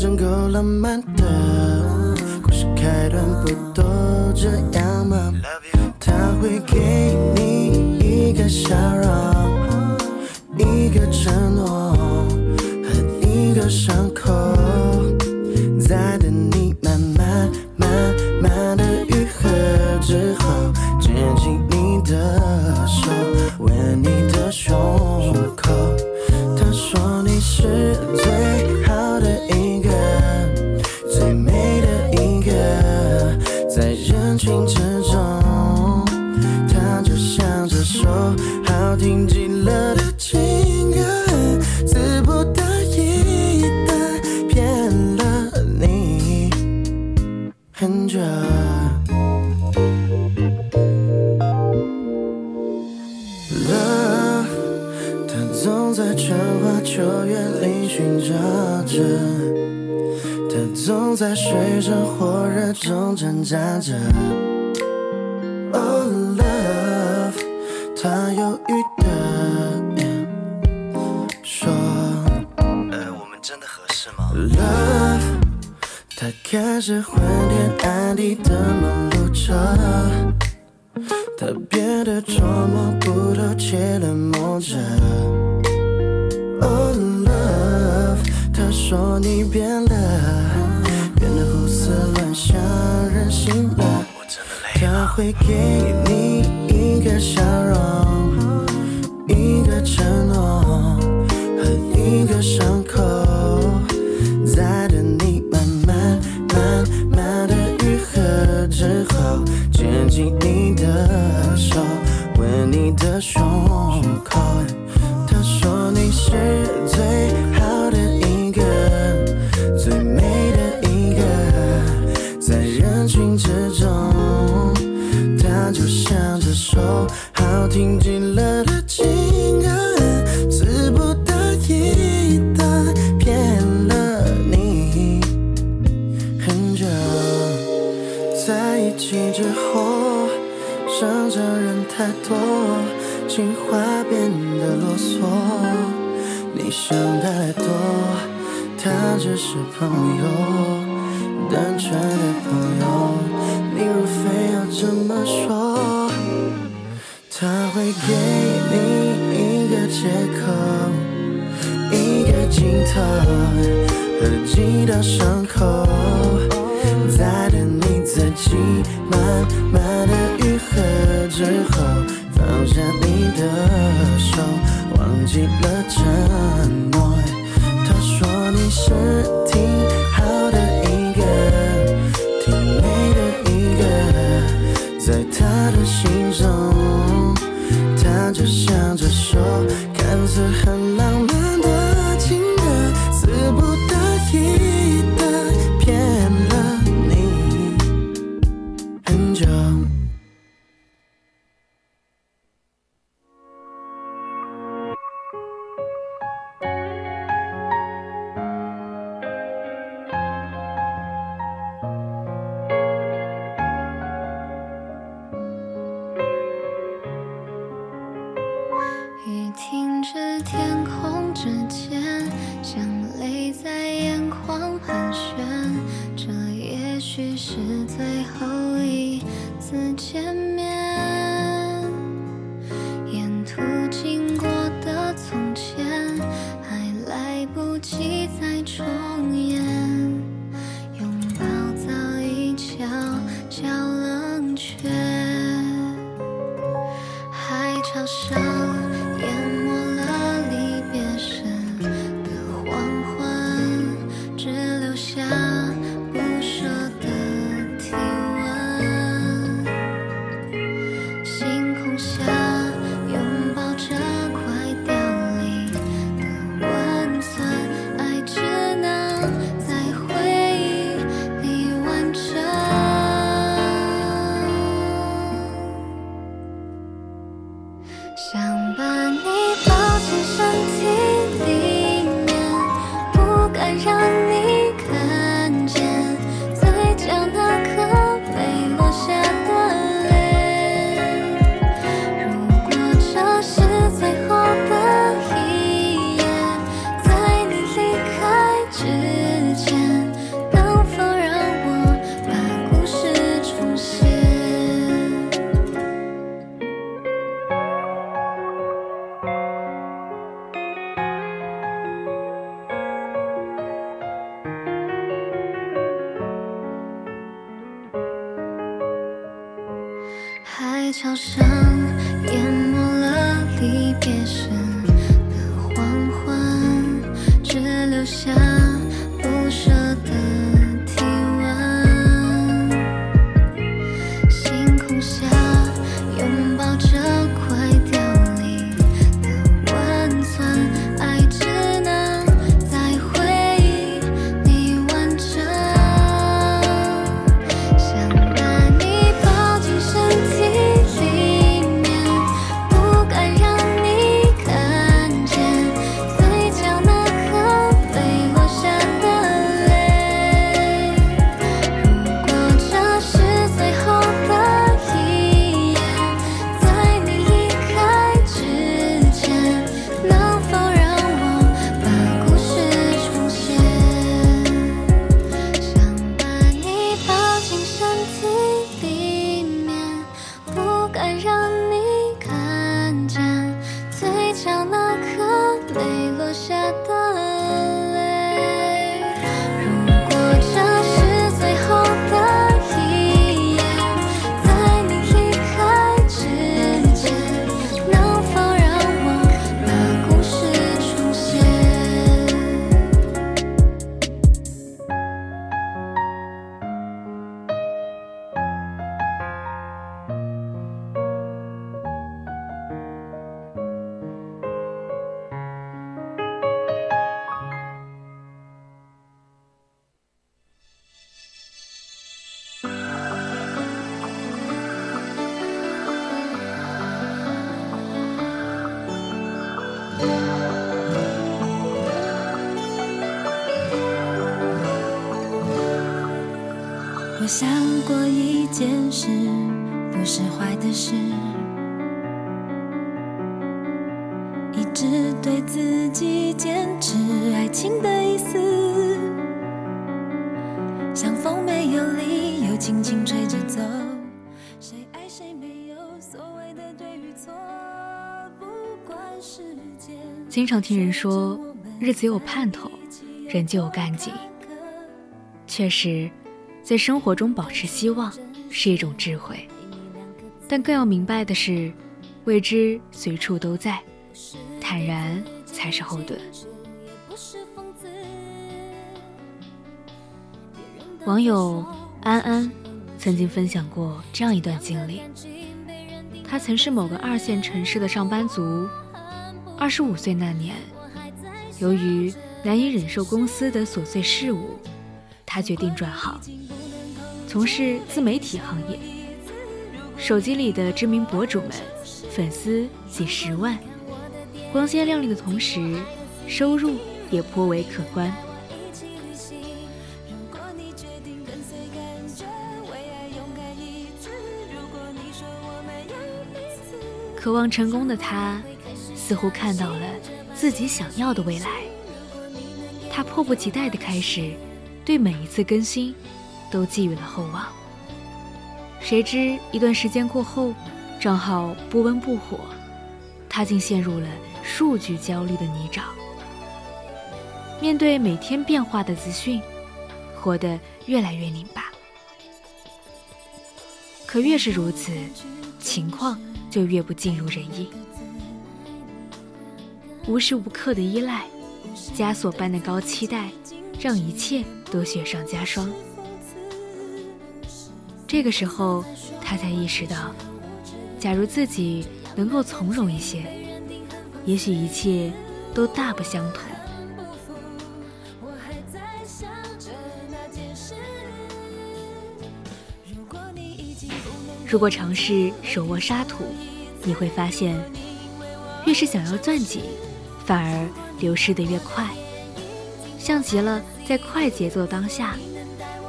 整够浪漫的故事开端不都这样吗？他会给你一个笑容，一个承诺和一个伤口。着，他总在水深火热中挣扎着。Oh love，他犹豫的说，呃，我们真的合适吗？Love，他开始昏天暗地的忙碌着。会给你一个笑容一个承诺和一个伤口在等你慢慢慢慢的愈合之后牵起你的手吻你的胸停止天空之间，像泪在眼眶盘旋，这也许是最后一次见面。常听人说，日子有盼头，人就有干劲。确实，在生活中保持希望是一种智慧，但更要明白的是，未知随处都在，坦然才是后盾。网友安安曾经分享过这样一段经历：他曾是某个二线城市的上班族，二十五岁那年，由于难以忍受公司的琐碎事务，他决定转行，从事自媒体行业。手机里的知名博主们，粉丝几十万，光鲜亮丽的同时，收入也颇为可观。渴望成功的他，似乎看到了自己想要的未来。他迫不及待地开始对每一次更新都寄予了厚望。谁知一段时间过后，账号不温不火，他竟陷入了数据焦虑的泥沼。面对每天变化的资讯，活得越来越拧巴。可越是如此，情况就越不尽如人意。无时无刻的依赖，枷锁般的高期待，让一切都雪上加霜。这个时候，他才意识到，假如自己能够从容一些，也许一切都大不相同。如果尝试手握沙土，你会发现，越是想要攥紧，反而流失得越快。像极了在快节奏当下，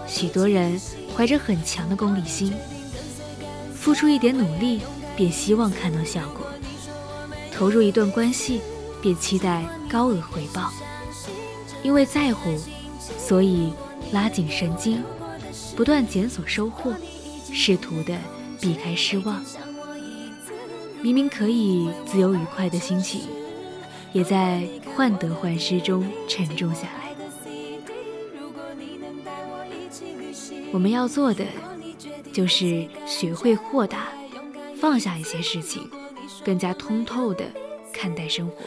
许多人怀着很强的功利心，付出一点努力便希望看到效果，投入一段关系便期待高额回报。因为在乎，所以拉紧神经，不断检索收获，试图的避开失望。明明可以自由愉快的心情，也在患得患失中沉重下来。我们要做的，就是学会豁达，放下一些事情，更加通透的看待生活。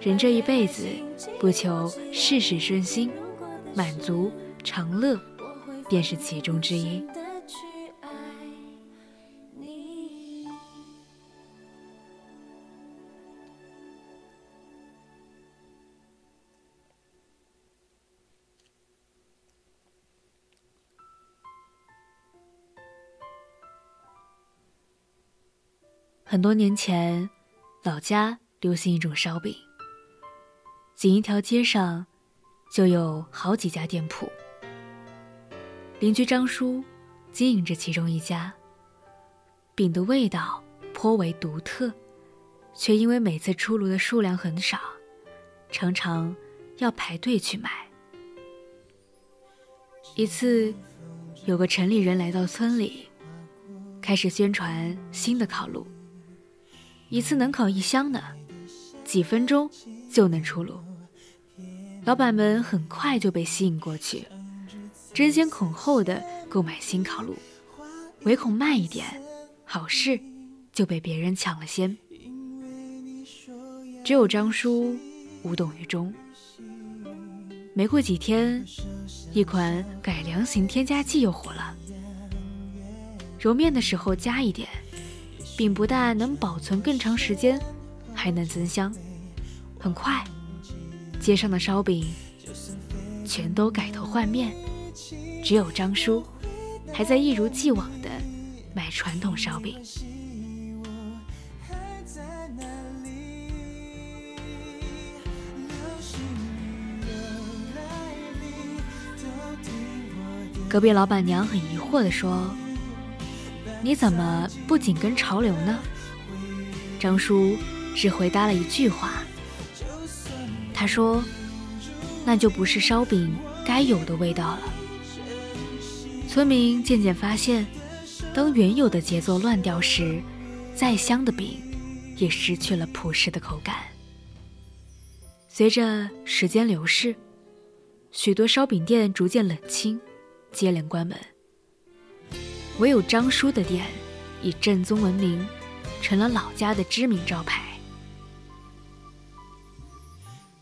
人这一辈子，不求事事顺心，满足常乐，便是其中之一。很多年前，老家流行一种烧饼。仅一条街上，就有好几家店铺。邻居张叔经营着其中一家。饼的味道颇为独特，却因为每次出炉的数量很少，常常要排队去买。一次，有个城里人来到村里，开始宣传新的烤炉。一次能烤一箱呢，几分钟就能出炉。老板们很快就被吸引过去，争先恐后的购买新烤炉，唯恐慢一点，好事就被别人抢了先。只有张叔无动于衷。没过几天，一款改良型添加剂又火了，揉面的时候加一点。饼不但能保存更长时间，还能增香。很快，街上的烧饼全都改头换面，只有张叔还在一如既往的卖传统烧饼。隔壁老板娘很疑惑地说。你怎么不紧跟潮流呢？张叔只回答了一句话。他说：“那就不是烧饼该有的味道了。”村民渐渐发现，当原有的节奏乱掉时，再香的饼也失去了朴实的口感。随着时间流逝，许多烧饼店逐渐冷清，接连关门。唯有张叔的店以正宗闻名，成了老家的知名招牌。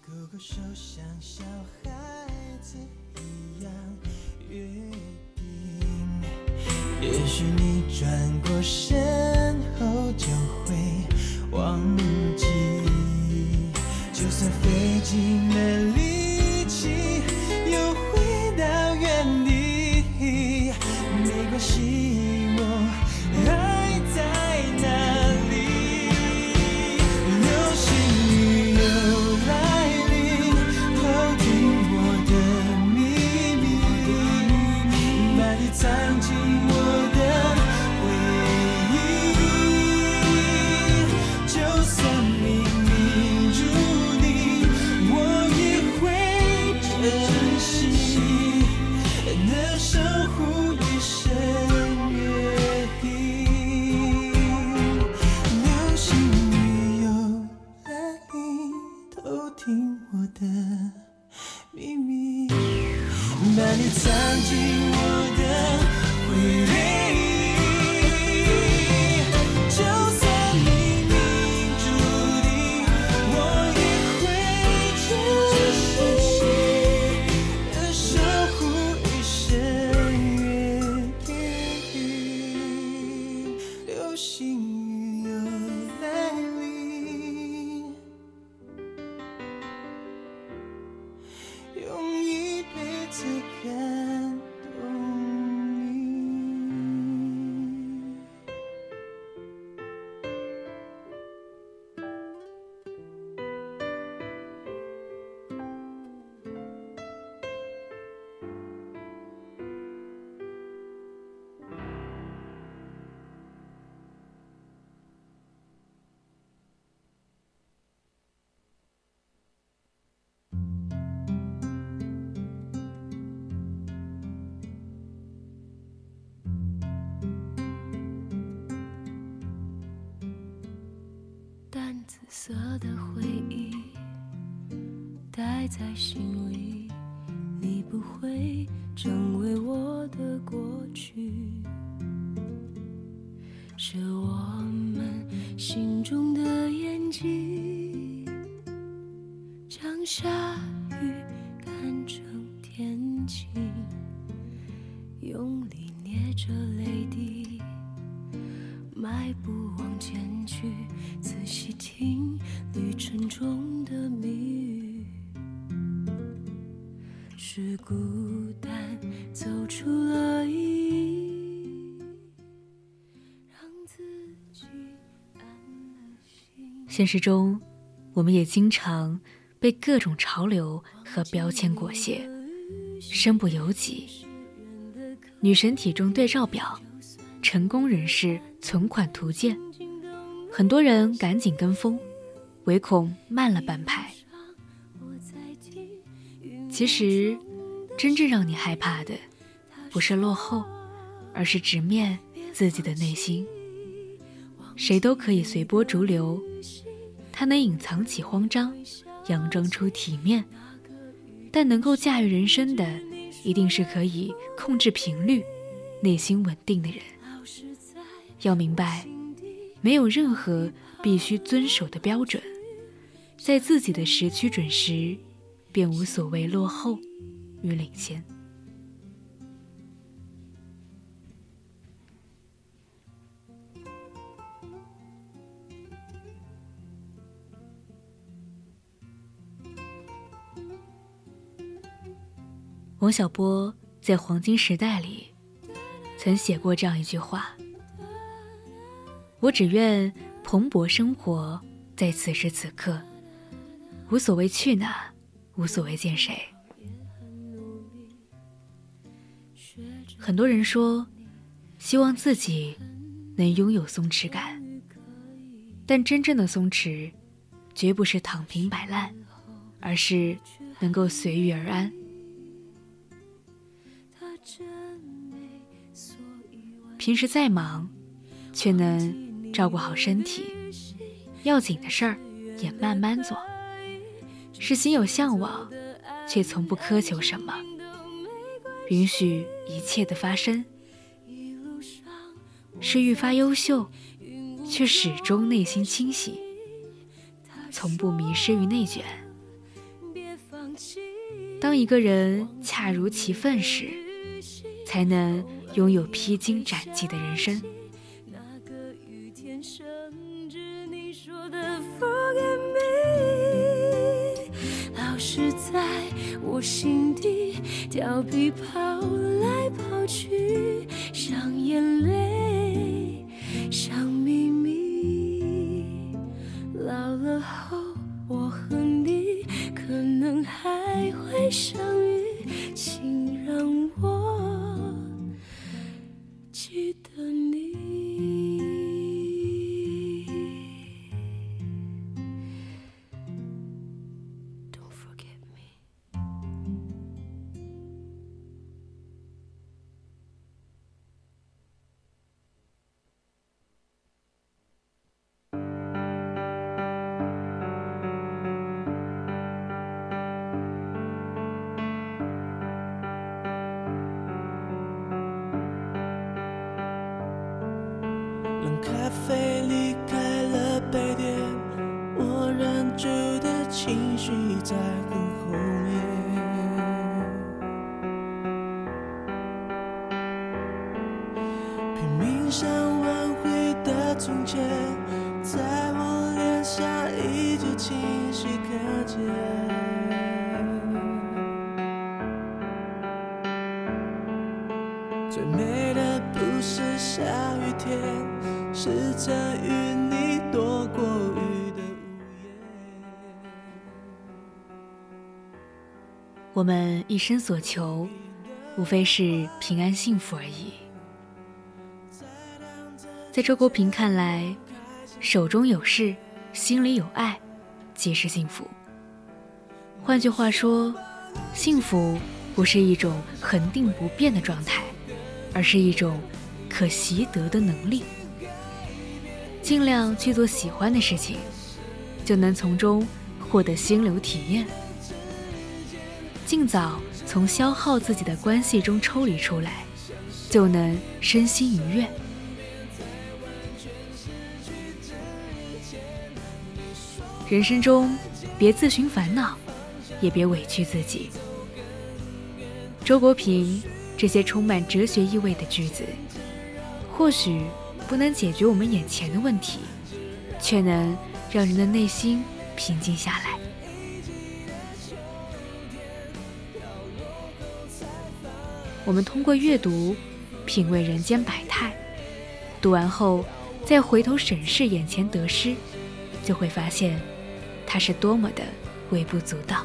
哥哥手像小孩子一样约定也许你转过身后就会忘记，就算费尽了相聚色的回忆带在心里，现实中，我们也经常被各种潮流和标签裹挟，身不由己。女神体重对照表，成功人士存款图鉴，很多人赶紧跟风，唯恐慢了半拍。其实，真正让你害怕的，不是落后，而是直面自己的内心。谁都可以随波逐流，他能隐藏起慌张，佯装出体面，但能够驾驭人生的，一定是可以控制频率、内心稳定的人。要明白，没有任何必须遵守的标准，在自己的时区准时，便无所谓落后与领先。王小波在《黄金时代》里曾写过这样一句话：“我只愿蓬勃生活在此时此刻，无所谓去哪，无所谓见谁。”很多人说，希望自己能拥有松弛感，但真正的松弛，绝不是躺平摆烂，而是能够随遇而安。平时再忙，却能照顾好身体，要紧的事儿也慢慢做。是心有向往，却从不苛求什么，允许一切的发生。是愈发优秀，却始终内心清晰，从不迷失于内卷。当一个人恰如其分时，才能拥有披荆斩棘的人生。那个雨天甚至你说的 Forget me，老是在我心底调皮跑来跑去，像眼泪，像秘密。老了后，我和你可能还会相遇，请让我记拼命想挽回的从前，在我脸上依旧清晰可见。最美的不是下雨天，是曾与你躲过雨的午夜。我们一生所求，无非是平安幸福而已。在周国平看来，手中有事，心里有爱，即是幸福。换句话说，幸福不是一种恒定不变的状态，而是一种可习得的能力。尽量去做喜欢的事情，就能从中获得心流体验。尽早从消耗自己的关系中抽离出来，就能身心愉悦。人生中别自寻烦恼，也别委屈自己。周国平这些充满哲学意味的句子，或许不能解决我们眼前的问题，却能让人的内心平静下来。我们通过阅读，品味人间百态，读完后，再回头审视眼前得失，就会发现，它是多么的微不足道。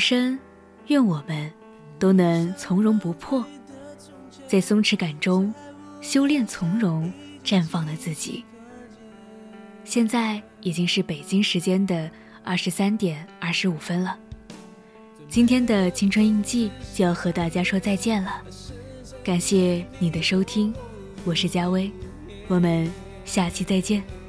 生，愿我们都能从容不迫，在松弛感中修炼从容，绽放了自己。现在已经是北京时间的二十三点二十五分了，今天的青春印记就要和大家说再见了。感谢你的收听，我是佳薇，我们下期再见。